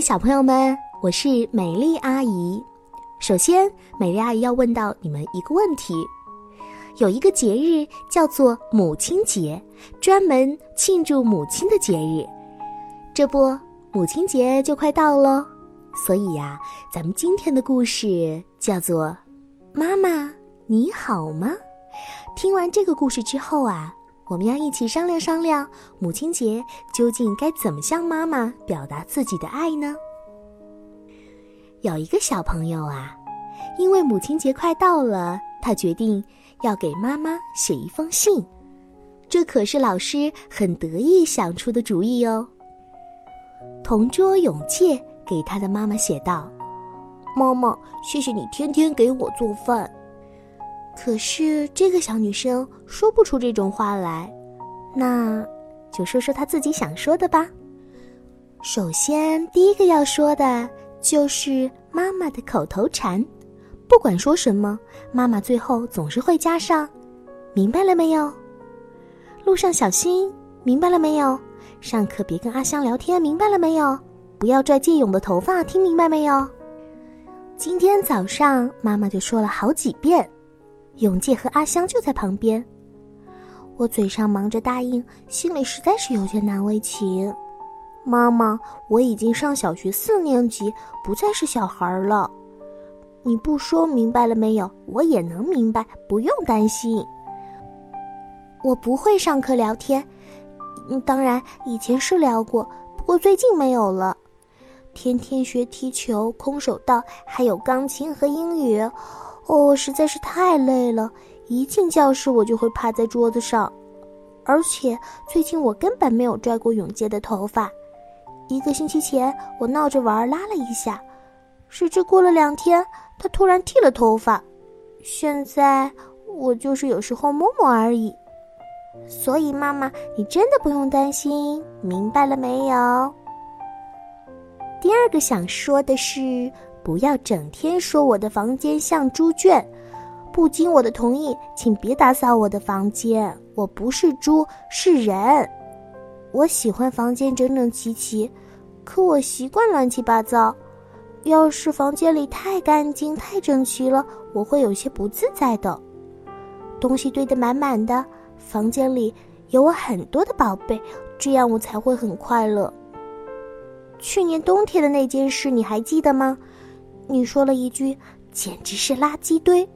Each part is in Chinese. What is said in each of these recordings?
小朋友们，我是美丽阿姨。首先，美丽阿姨要问到你们一个问题：有一个节日叫做母亲节，专门庆祝母亲的节日。这不，母亲节就快到喽，所以呀，咱们今天的故事叫做《妈妈你好吗》。听完这个故事之后啊。我们要一起商量商量，母亲节究竟该怎么向妈妈表达自己的爱呢？有一个小朋友啊，因为母亲节快到了，他决定要给妈妈写一封信。这可是老师很得意想出的主意哦。同桌永介给他的妈妈写道：“妈妈，谢谢你天天给我做饭。”可是这个小女生说不出这种话来，那就说说她自己想说的吧。首先，第一个要说的就是妈妈的口头禅，不管说什么，妈妈最后总是会加上“明白了没有？路上小心，明白了没有？上课别跟阿香聊天，明白了没有？不要拽借勇的头发，听明白没有？”今天早上，妈妈就说了好几遍。永介和阿香就在旁边，我嘴上忙着答应，心里实在是有些难为情。妈妈，我已经上小学四年级，不再是小孩了。你不说明白了没有？我也能明白，不用担心。我不会上课聊天，当然以前是聊过，不过最近没有了。天天学踢球、空手道，还有钢琴和英语。哦，实在是太累了，一进教室我就会趴在桌子上，而且最近我根本没有拽过永介的头发。一个星期前我闹着玩拉了一下，谁知过了两天他突然剃了头发，现在我就是有时候摸摸而已。所以妈妈，你真的不用担心，明白了没有？第二个想说的是。不要整天说我的房间像猪圈，不经我的同意，请别打扫我的房间。我不是猪，是人。我喜欢房间整整齐齐，可我习惯乱七八糟。要是房间里太干净、太整齐了，我会有些不自在的。东西堆得满满的，房间里有我很多的宝贝，这样我才会很快乐。去年冬天的那件事，你还记得吗？你说了一句“简直是垃圾堆”，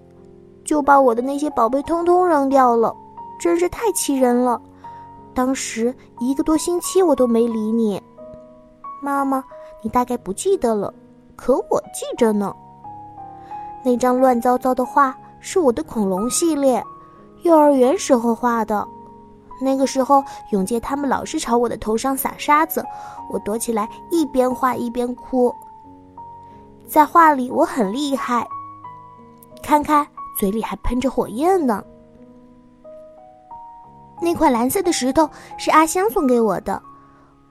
就把我的那些宝贝通通扔掉了，真是太气人了。当时一个多星期我都没理你，妈妈，你大概不记得了，可我记着呢。那张乱糟糟的画是我的恐龙系列，幼儿园时候画的。那个时候永杰他们老是朝我的头上撒沙子，我躲起来一边画一边哭。在画里我很厉害，看看嘴里还喷着火焰呢。那块蓝色的石头是阿香送给我的，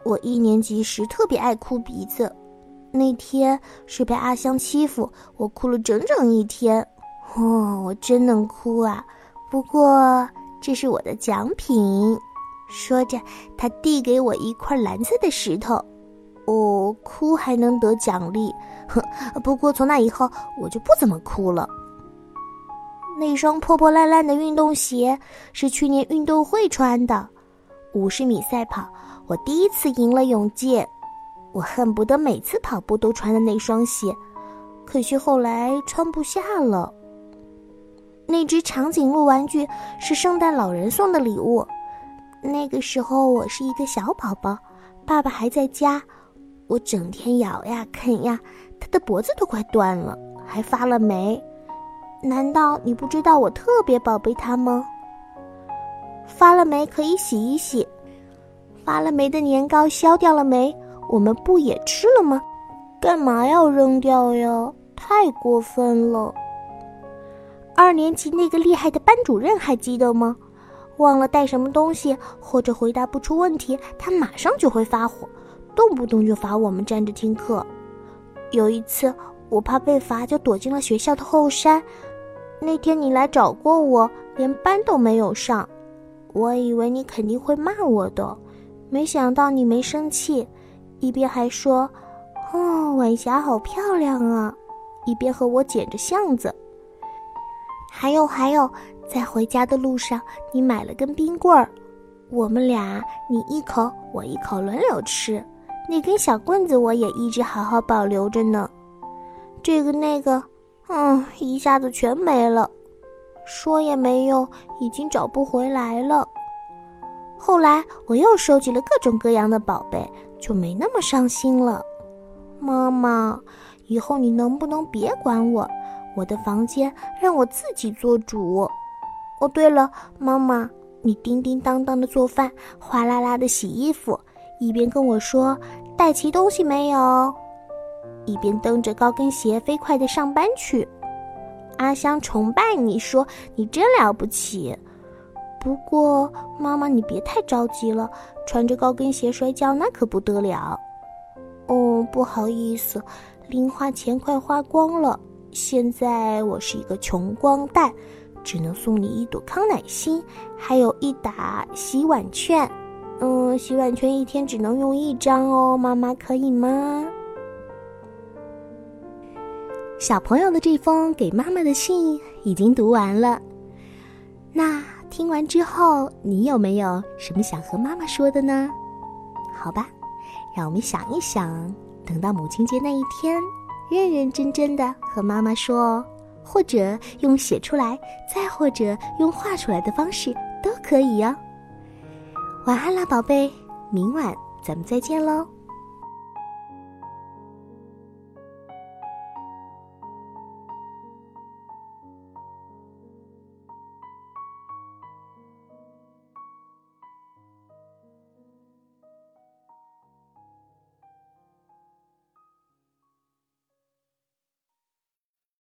我一年级时特别爱哭鼻子，那天是被阿香欺负，我哭了整整一天。哦，我真能哭啊！不过这是我的奖品。说着，他递给我一块蓝色的石头。哦，哭还能得奖励，呵。不过从那以后，我就不怎么哭了。那双破破烂烂的运动鞋是去年运动会穿的，五十米赛跑，我第一次赢了永健。我恨不得每次跑步都穿的那双鞋，可惜后来穿不下了。那只长颈鹿玩具是圣诞老人送的礼物，那个时候我是一个小宝宝，爸爸还在家。我整天咬呀啃呀，它的脖子都快断了，还发了霉。难道你不知道我特别宝贝它吗？发了霉可以洗一洗，发了霉的年糕消掉了霉，我们不也吃了吗？干嘛要扔掉呀？太过分了！二年级那个厉害的班主任还记得吗？忘了带什么东西或者回答不出问题，他马上就会发火。动不动就罚我们站着听课。有一次，我怕被罚，就躲进了学校的后山。那天你来找过我，连班都没有上。我以为你肯定会骂我的，没想到你没生气，一边还说：“哦，晚霞好漂亮啊！一边和我捡着橡子。还有还有，在回家的路上，你买了根冰棍儿，我们俩你一口我一口轮流吃。那根小棍子我也一直好好保留着呢。这个那个，嗯，一下子全没了，说也没用，已经找不回来了。后来我又收集了各种各样的宝贝，就没那么伤心了。妈妈，以后你能不能别管我？我的房间让我自己做主。哦，对了，妈妈，你叮叮当当的做饭，哗啦啦的洗衣服，一边跟我说带齐东西没有，一边蹬着高跟鞋飞快的上班去。阿香崇拜你说你真了不起。不过，妈妈，你别太着急了，穿着高跟鞋摔跤那可不得了。哦，不好意思，零花钱快花光了，现在我是一个穷光蛋，只能送你一朵康乃馨，还有一打洗碗券。嗯，洗碗圈一天只能用一张哦，妈妈可以吗？小朋友的这封给妈妈的信已经读完了，那。听完之后，你有没有什么想和妈妈说的呢？好吧，让我们想一想，等到母亲节那一天，认认真真的和妈妈说，或者用写出来，再或者用画出来的方式都可以哟。晚安啦，宝贝，明晚咱们再见喽。